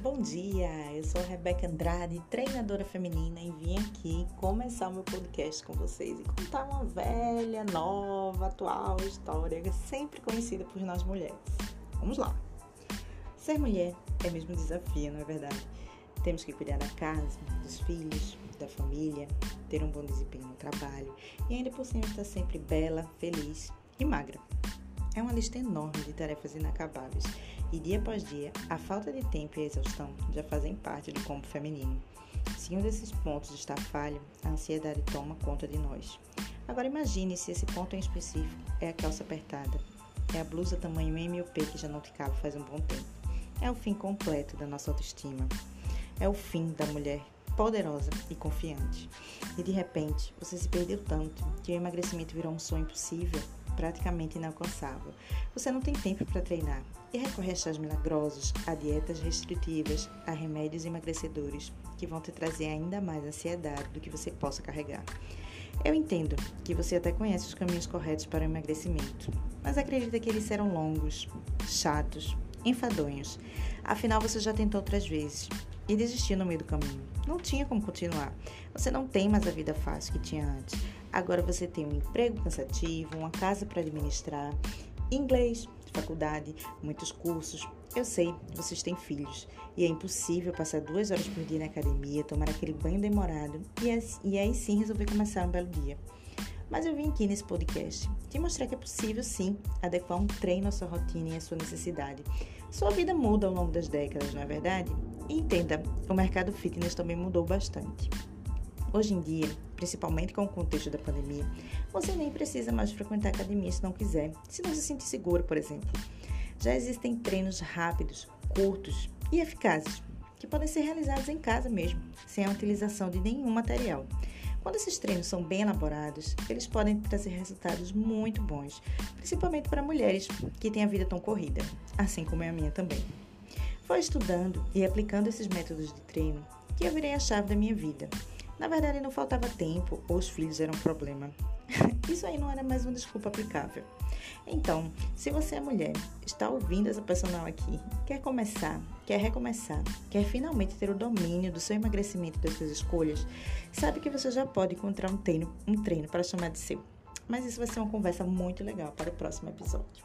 bom dia! Eu sou Rebeca Andrade, treinadora feminina, e vim aqui começar o meu podcast com vocês e contar uma velha, nova, atual história sempre conhecida por nós mulheres. Vamos lá! Ser mulher é mesmo desafio, não é verdade? Temos que cuidar da casa, dos filhos, da família, ter um bom desempenho no trabalho e ainda por cima estar sempre bela, feliz e magra. É uma lista enorme de tarefas inacabáveis e dia após dia, a falta de tempo e a exaustão já fazem parte do corpo feminino. Se um desses pontos está falho, a ansiedade toma conta de nós. Agora imagine se esse ponto em específico é a calça apertada, é a blusa tamanho M ou P que já não te cabe faz um bom tempo. É o fim completo da nossa autoestima. É o fim da mulher poderosa e confiante. E de repente, você se perdeu tanto que o emagrecimento virou um sonho impossível praticamente inalcançável. Você não tem tempo para treinar e recorre a chás milagrosos, a dietas restritivas, a remédios emagrecedores que vão te trazer ainda mais ansiedade do que você possa carregar. Eu entendo que você até conhece os caminhos corretos para o emagrecimento, mas acredita que eles serão longos, chatos, enfadonhos. Afinal, você já tentou outras vezes e desistiu no meio do caminho. Não tinha como continuar. Você não tem mais a vida fácil que tinha antes. Agora você tem um emprego cansativo, uma casa para administrar, inglês, faculdade, muitos cursos. Eu sei, vocês têm filhos e é impossível passar duas horas por dia na academia, tomar aquele banho demorado e, aí sim resolver começar um belo dia. Mas eu vim aqui nesse podcast te mostrar que é possível sim adequar um treino à sua rotina e à sua necessidade. Sua vida muda ao longo das décadas, não é verdade? E entenda, o mercado fitness também mudou bastante. Hoje em dia, principalmente com o contexto da pandemia, você nem precisa mais frequentar academia se não quiser, se não se sentir seguro, por exemplo. Já existem treinos rápidos, curtos e eficazes, que podem ser realizados em casa mesmo, sem a utilização de nenhum material. Quando esses treinos são bem elaborados, eles podem trazer resultados muito bons, principalmente para mulheres que têm a vida tão corrida, assim como é a minha também. Foi estudando e aplicando esses métodos de treino que eu virei a chave da minha vida. Na verdade, não faltava tempo ou os filhos eram um problema. Isso aí não era mais uma desculpa aplicável. Então, se você é mulher, está ouvindo essa personal aqui, quer começar, quer recomeçar, quer finalmente ter o domínio do seu emagrecimento e das suas escolhas, sabe que você já pode encontrar um treino, um treino para chamar de seu. Mas isso vai ser uma conversa muito legal para o próximo episódio.